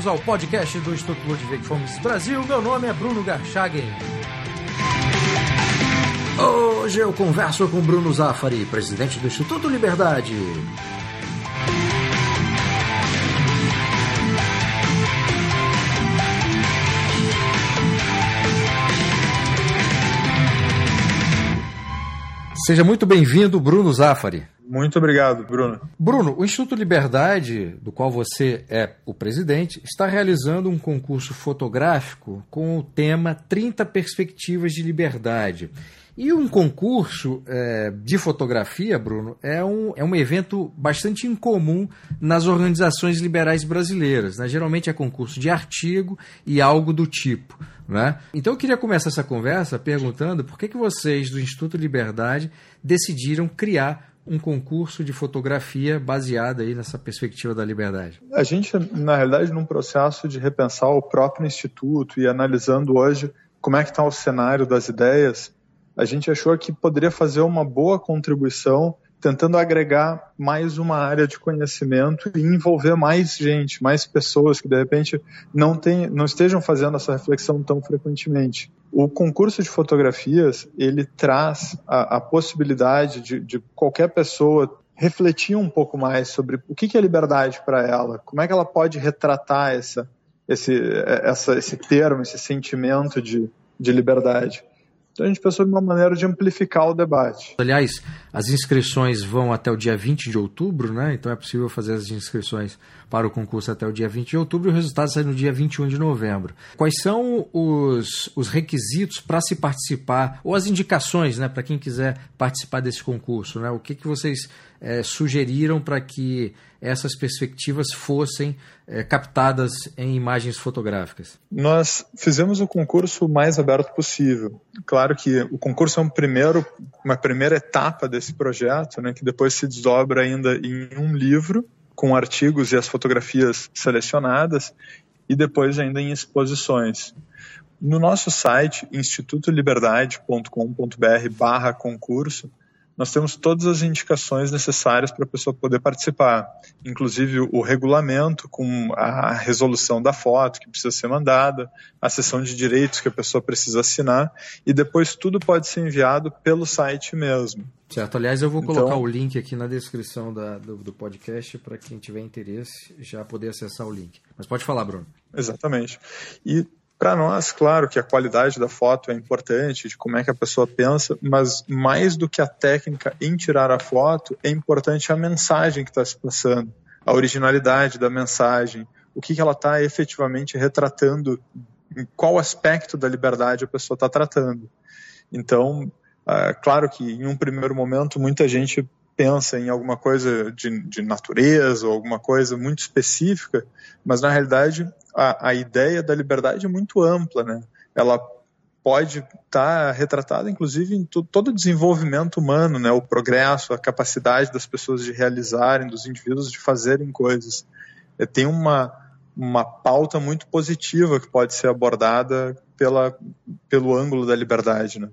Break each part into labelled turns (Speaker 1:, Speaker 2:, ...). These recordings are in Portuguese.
Speaker 1: bem-vindos ao podcast do Instituto Ludwig Fomes Brasil. Meu nome é Bruno Garchagen. Hoje eu converso com Bruno Zafari, presidente do Instituto Liberdade. Seja muito bem-vindo, Bruno Zafari.
Speaker 2: Muito obrigado, Bruno.
Speaker 1: Bruno, o Instituto Liberdade, do qual você é o presidente, está realizando um concurso fotográfico com o tema 30 Perspectivas de Liberdade. E um concurso é, de fotografia, Bruno, é um, é um evento bastante incomum nas organizações liberais brasileiras. Né? Geralmente é concurso de artigo e algo do tipo. Né? Então eu queria começar essa conversa perguntando por que, que vocês do Instituto Liberdade decidiram criar um concurso de fotografia baseado aí nessa perspectiva da liberdade?
Speaker 2: A gente, na realidade, num processo de repensar o próprio instituto e analisando hoje como é que está o cenário das ideias, a gente achou que poderia fazer uma boa contribuição tentando agregar mais uma área de conhecimento e envolver mais gente, mais pessoas que de repente não, tem, não estejam fazendo essa reflexão tão frequentemente. O concurso de fotografias ele traz a, a possibilidade de, de qualquer pessoa refletir um pouco mais sobre o que é liberdade para ela, como é que ela pode retratar essa, esse, essa, esse termo, esse sentimento de, de liberdade. Então a gente pensou em uma maneira de amplificar o debate.
Speaker 1: Aliás, as inscrições vão até o dia 20 de outubro, né? Então é possível fazer as inscrições para o concurso até o dia 20 de outubro e o resultado sai no dia 21 de novembro. Quais são os, os requisitos para se participar, ou as indicações, né, para quem quiser participar desse concurso? Né? O que, que vocês é, sugeriram para que essas perspectivas fossem é, captadas em imagens fotográficas?
Speaker 2: Nós fizemos o concurso o mais aberto possível. Claro que o concurso é um primeiro, uma primeira etapa desse projeto, né, que depois se desdobra ainda em um livro com artigos e as fotografias selecionadas e depois ainda em exposições. No nosso site, institutoliberdade.com.br barra concurso, nós temos todas as indicações necessárias para a pessoa poder participar, inclusive o regulamento com a resolução da foto que precisa ser mandada, a sessão de direitos que a pessoa precisa assinar e depois tudo pode ser enviado pelo site mesmo.
Speaker 1: Certo, aliás, eu vou colocar então, o link aqui na descrição da, do, do podcast para quem tiver interesse já poder acessar o link. Mas pode falar, Bruno.
Speaker 2: Exatamente. E para nós, claro que a qualidade da foto é importante, de como é que a pessoa pensa, mas mais do que a técnica em tirar a foto, é importante a mensagem que está se passando, a originalidade da mensagem, o que, que ela está efetivamente retratando, em qual aspecto da liberdade a pessoa está tratando. Então, é claro que em um primeiro momento muita gente pensa em alguma coisa de, de natureza ou alguma coisa muito específica, mas na realidade a, a ideia da liberdade é muito ampla, né? Ela pode estar tá retratada, inclusive, em todo o desenvolvimento humano, né? O progresso, a capacidade das pessoas de realizarem, dos indivíduos de fazerem coisas. É, tem uma uma pauta muito positiva que pode ser abordada pela, pelo ângulo da liberdade, né?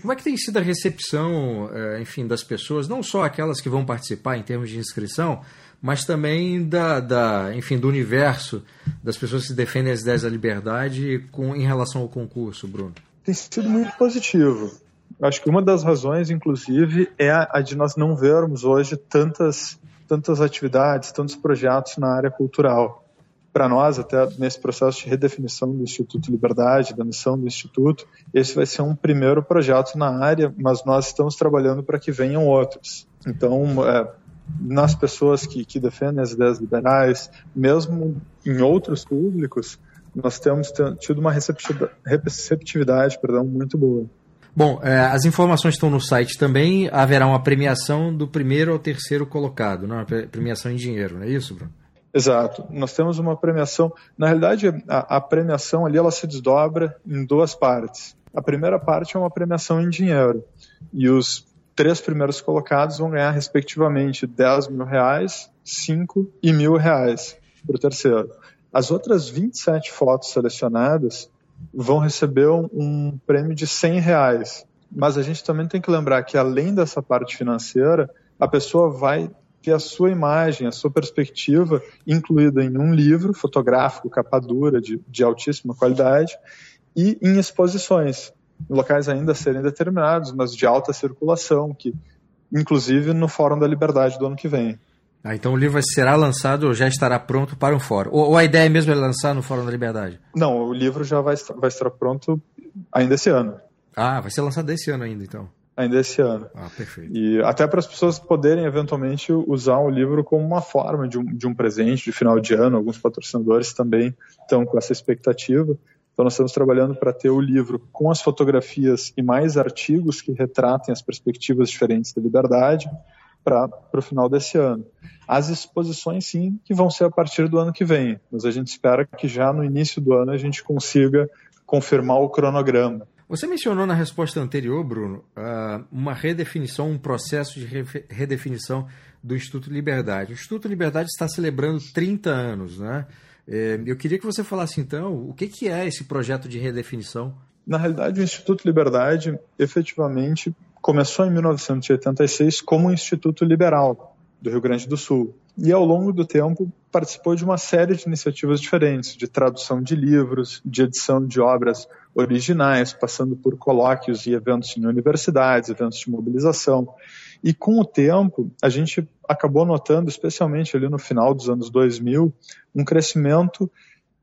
Speaker 1: Como é que tem sido a recepção, eh, enfim, das pessoas, não só aquelas que vão participar em termos de inscrição, mas também da, da enfim, do universo das pessoas que defendem as ideias da liberdade com, em relação ao concurso, Bruno?
Speaker 2: Tem sido muito positivo. Acho que uma das razões, inclusive, é a de nós não vermos hoje tantas, tantas atividades, tantos projetos na área cultural para nós, até nesse processo de redefinição do Instituto Liberdade, da missão do Instituto, esse vai ser um primeiro projeto na área, mas nós estamos trabalhando para que venham outros. Então, é, nas pessoas que, que defendem as ideias liberais, mesmo em outros públicos, nós temos tido uma receptividade perdão, muito boa.
Speaker 1: Bom, é, as informações estão no site também. Haverá uma premiação do primeiro ao terceiro colocado, não? Uma premiação em dinheiro, não é isso, Bruno?
Speaker 2: Exato. Nós temos uma premiação. Na realidade, a, a, premiação ali ela se desdobra em duas partes. A primeira parte é uma premiação em dinheiro. E os três primeiros colocados vão ganhar, respectivamente, 10 mil reais, 5 e mil reais para o terceiro. As outras 27 fotos selecionadas vão receber um, prêmio de 100 reais. Mas a gente também tem que lembrar que, além dessa parte financeira, a pessoa vai ter a sua imagem, a sua perspectiva incluída em um livro fotográfico, capa dura, de, de altíssima qualidade, e em exposições, em locais ainda a serem determinados, mas de alta circulação, que inclusive no Fórum da Liberdade do ano que vem.
Speaker 1: Ah, então o livro será lançado ou já estará pronto para um fórum? Ou, ou, a ideia mesmo é lançar no Fórum da Liberdade?
Speaker 2: Não, o livro já vai estar, vai estar pronto ainda esse ano.
Speaker 1: Ah, vai ser lançado esse ano ainda, então.
Speaker 2: Ainda esse ano.
Speaker 1: Ah, perfeito.
Speaker 2: E até para as pessoas poderem eventualmente usar o livro como uma forma de um, de um presente de final de ano. Alguns patrocinadores também estão com essa expectativa. Então, nós estamos trabalhando para ter o livro com as fotografias e mais artigos que retratem as perspectivas diferentes da liberdade para o final desse ano. As exposições, sim, que vão ser a partir do ano que vem, mas a gente espera que já no início do ano a gente consiga confirmar o cronograma.
Speaker 1: Você mencionou na resposta anterior, Bruno, ah, uma redefinição, um processo de redefinição do Instituto Liberdade. O Instituto Liberdade está celebrando 30 anos, né? É, eu queria que você falasse então o que é esse projeto de redefinição.
Speaker 2: Na realidade, o Instituto Liberdade efetivamente começou em 1986 como um Instituto Liberal do Rio Grande do Sul e ao longo do tempo participou de uma série de iniciativas diferentes, de tradução de livros, de edição de obras originais, passando por colóquios e eventos em universidades, eventos de mobilização. E com o tempo, a gente acabou notando, especialmente ali no final dos anos 2000, um crescimento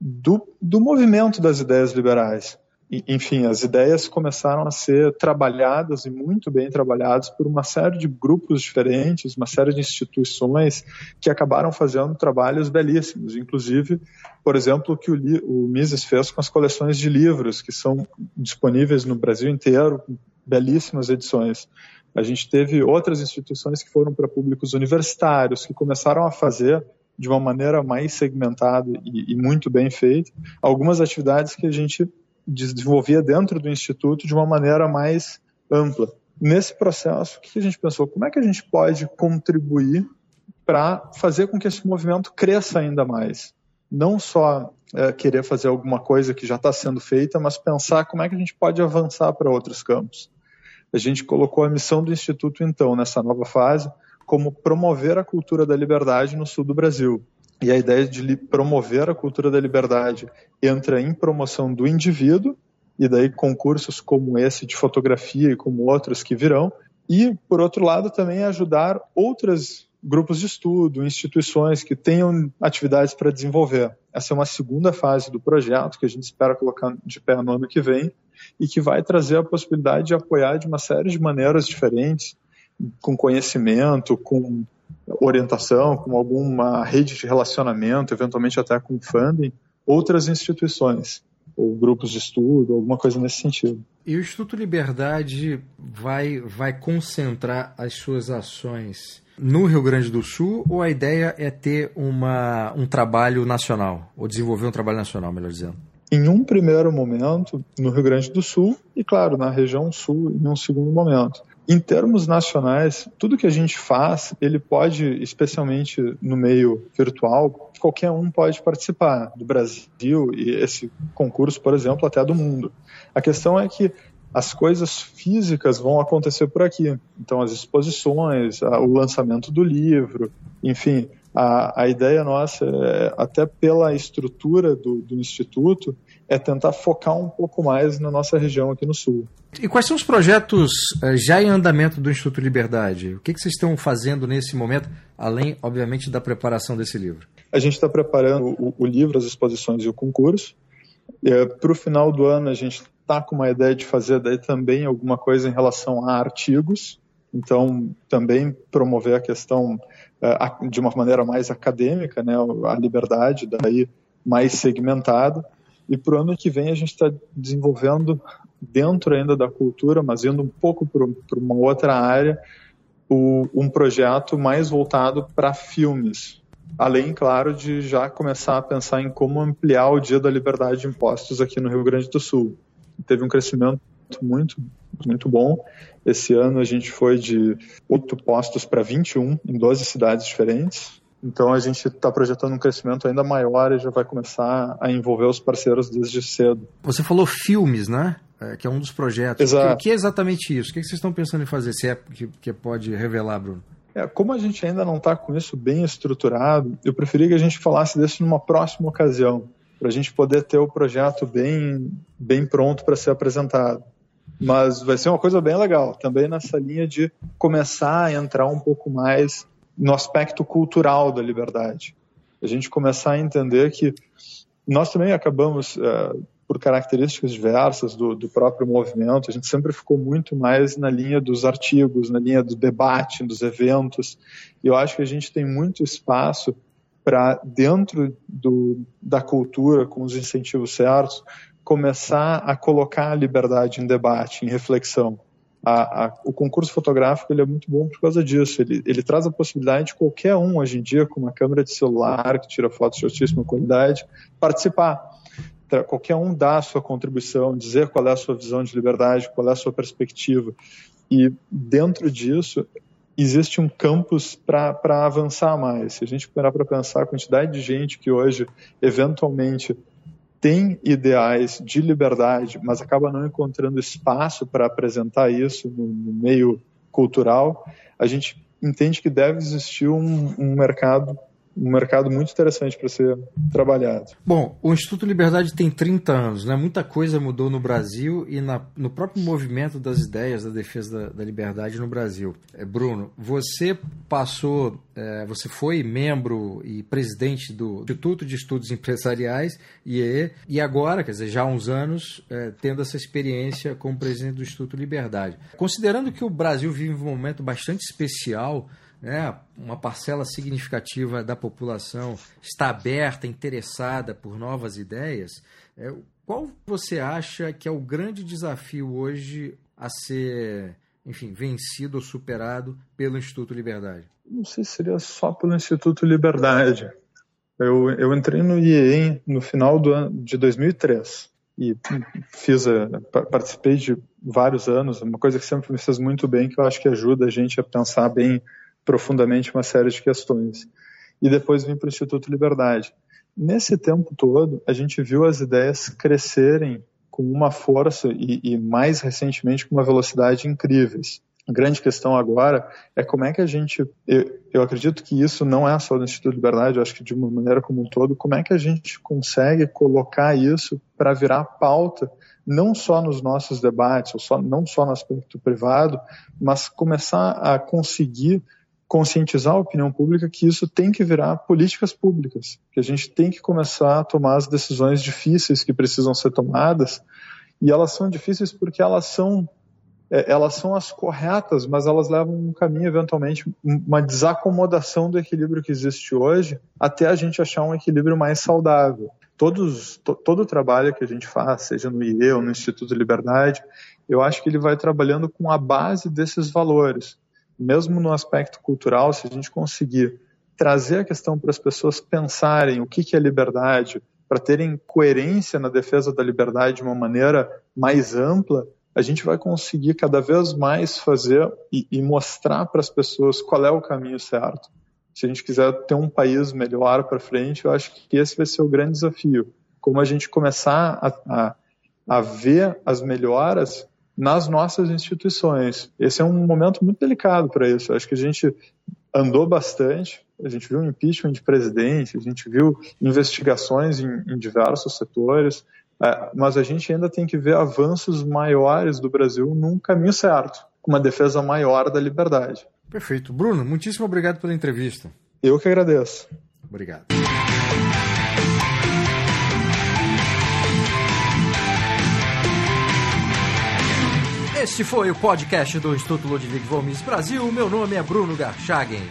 Speaker 2: do, do movimento das ideias liberais enfim, as ideias começaram a ser trabalhadas e muito bem trabalhadas por uma série de grupos diferentes, uma série de instituições que acabaram fazendo trabalhos belíssimos, inclusive, por exemplo, o que o, o Mises fez com as coleções de livros que são disponíveis no Brasil inteiro, belíssimas edições. A gente teve outras instituições que foram para públicos universitários, que começaram a fazer de uma maneira mais segmentada e, e muito bem feita algumas atividades que a gente desenvolvia dentro do Instituto de uma maneira mais ampla. Nesse processo, o que a gente pensou? Como é que a gente pode contribuir para fazer com que esse movimento cresça ainda mais? Não só é, querer fazer alguma coisa que já está sendo feita, mas pensar como é que a gente pode avançar para outros campos. A gente colocou a missão do Instituto, então, nessa nova fase, como promover a cultura da liberdade no sul do Brasil. E a ideia de promover a cultura da liberdade entra em promoção do indivíduo, e daí concursos como esse de fotografia e como outros que virão, e, por outro lado, também ajudar outros grupos de estudo, instituições que tenham atividades para desenvolver. Essa é uma segunda fase do projeto que a gente espera colocar de pé no ano que vem e que vai trazer a possibilidade de apoiar de uma série de maneiras diferentes, com conhecimento, com orientação, com alguma rede de relacionamento, eventualmente até com funding, outras instituições ou grupos de estudo, alguma coisa nesse sentido.
Speaker 1: E o Instituto Liberdade vai, vai concentrar as suas ações no Rio Grande do Sul ou a ideia é ter uma, um trabalho nacional, ou desenvolver um trabalho nacional, melhor dizendo?
Speaker 2: Em um primeiro momento, no Rio Grande do Sul e, claro, na região sul, em um segundo momento. Em termos nacionais, tudo que a gente faz, ele pode, especialmente no meio virtual, qualquer um pode participar do Brasil e esse concurso, por exemplo, até do mundo. A questão é que as coisas físicas vão acontecer por aqui. Então, as exposições, o lançamento do livro, enfim, a, a ideia nossa, é, até pela estrutura do, do Instituto, é tentar focar um pouco mais na nossa região aqui no Sul.
Speaker 1: E quais são os projetos eh, já em andamento do Instituto Liberdade? O que, que vocês estão fazendo nesse momento, além, obviamente, da preparação desse livro?
Speaker 2: A gente está preparando o, o, livro, as exposições e o concurso. É, Para o final do ano, a gente está com uma ideia de fazer daí também alguma coisa em relação a artigos. Então, também promover a questão é, de uma maneira mais acadêmica, né, a liberdade daí mais segmentada. E para o ano que vem a gente está desenvolvendo dentro ainda da cultura, mas indo um pouco para uma outra área, o, um projeto mais voltado para filmes. Além, claro, de já começar a pensar em como ampliar o Dia da Liberdade de Impostos aqui no Rio Grande do Sul. Teve um crescimento muito, muito bom. Esse ano a gente foi de 8 postos para 21 em 12 cidades diferentes. Então a gente está projetando um crescimento ainda maior e já vai começar a envolver os parceiros desde cedo.
Speaker 1: Você falou filmes, né? É, que é um dos projetos.
Speaker 2: Exato.
Speaker 1: O que, é exatamente isso? O que, que vocês estão pensando em fazer? Se é que, que pode revelar, Bruno?
Speaker 2: É, como a gente ainda não está com isso bem estruturado, eu preferia que a gente falasse disso numa próxima ocasião, para a gente poder ter o projeto bem, bem pronto para ser apresentado. Mas vai ser uma coisa bem legal, também nessa linha de começar a entrar um pouco mais no aspecto cultural da liberdade. A gente começar a entender que nós também acabamos, é, por características diversas do, do, próprio movimento, a gente sempre ficou muito mais na linha dos artigos, na linha do debate, dos eventos. E eu acho que a gente tem muito espaço para, dentro do, da cultura, com os incentivos certos, começar a colocar a liberdade em debate, em reflexão. A, a, o concurso fotográfico ele é muito bom por causa disso. Ele, ele traz a possibilidade de qualquer um, hoje em dia, com uma câmera de celular que tira fotos de altíssima qualidade, participar qualquer um dar a sua contribuição, dizer qual é a sua visão de liberdade, qual é a sua perspectiva. E dentro disso, existe um campus para avançar mais. Se a gente parar para pensar a quantidade de gente que hoje, eventualmente, tem ideais de liberdade, mas acaba não encontrando espaço para apresentar isso no, no, meio cultural, a gente entende que deve existir um, um mercado um mercado muito interessante para ser trabalhado.
Speaker 1: Bom, o Instituto Liberdade tem 30 anos, né? muita coisa mudou no Brasil e na, no próprio movimento das ideias da defesa da, da liberdade no Brasil. É, Bruno, você passou, é, você foi membro e presidente do Instituto de Estudos Empresariais, IEE, e agora, quer dizer, já há uns anos, é, tendo essa experiência como presidente do Instituto Liberdade. Considerando que o Brasil vive um momento bastante especial, né, uma parcela significativa da população está aberta, interessada por novas ideias, é, qual você acha que é o grande desafio hoje a ser, enfim, vencido ou superado pelo Instituto Liberdade?
Speaker 2: Não sei se seria só pelo Instituto Liberdade. Eu, eu entrei no IEM no final do ano, de 2003 e fiz a, participei de vários anos, uma coisa que sempre me fez muito bem, que eu acho que ajuda a gente a pensar bem profundamente uma série de questões. E depois vim para o Instituto Liberdade. Nesse tempo todo, a gente viu as ideias crescerem com uma força e, e mais recentemente com uma velocidade incríveis. A grande questão agora é como é que a gente, eu, eu, acredito que isso não é só do Instituto Liberdade, eu acho que de uma maneira como um todo, como é que a gente consegue colocar isso para virar pauta, não só nos nossos debates, ou só, não só no aspecto privado, mas começar a conseguir conscientizar a opinião pública que isso tem que virar políticas públicas, que a gente tem que começar a tomar as decisões difíceis que precisam ser tomadas, e elas são difíceis porque elas são é, elas são as corretas, mas elas levam um caminho, eventualmente, uma desacomodação do equilíbrio que existe hoje, até a gente achar um equilíbrio mais saudável. Todos, to, todo o trabalho que a gente faz, seja no IE ou no Instituto Liberdade, eu acho que ele vai trabalhando com a base desses valores mesmo no aspecto cultural, se a gente conseguir trazer a questão para as pessoas pensarem o que, que é liberdade, para terem coerência na defesa da liberdade de uma maneira mais ampla, a gente vai conseguir cada vez mais fazer e, e mostrar para as pessoas qual é o caminho certo. Se a gente quiser ter um país melhor para frente, eu acho que esse vai ser o grande desafio. Como a gente começar a, a, a ver as melhoras nas nossas instituições. Esse é um momento muito delicado para isso. Acho que a gente andou bastante, a gente viu impeachment de presidente, a gente viu investigações em, em diversos setores, é, mas a gente ainda tem que ver avanços maiores do Brasil num caminho certo, com uma defesa maior da liberdade.
Speaker 1: Perfeito. Bruno, muitíssimo obrigado pela entrevista.
Speaker 2: Eu que agradeço.
Speaker 1: Obrigado. Este foi o podcast do Instituto Ludwig Gomes Brasil. Meu nome é Bruno Garchagen.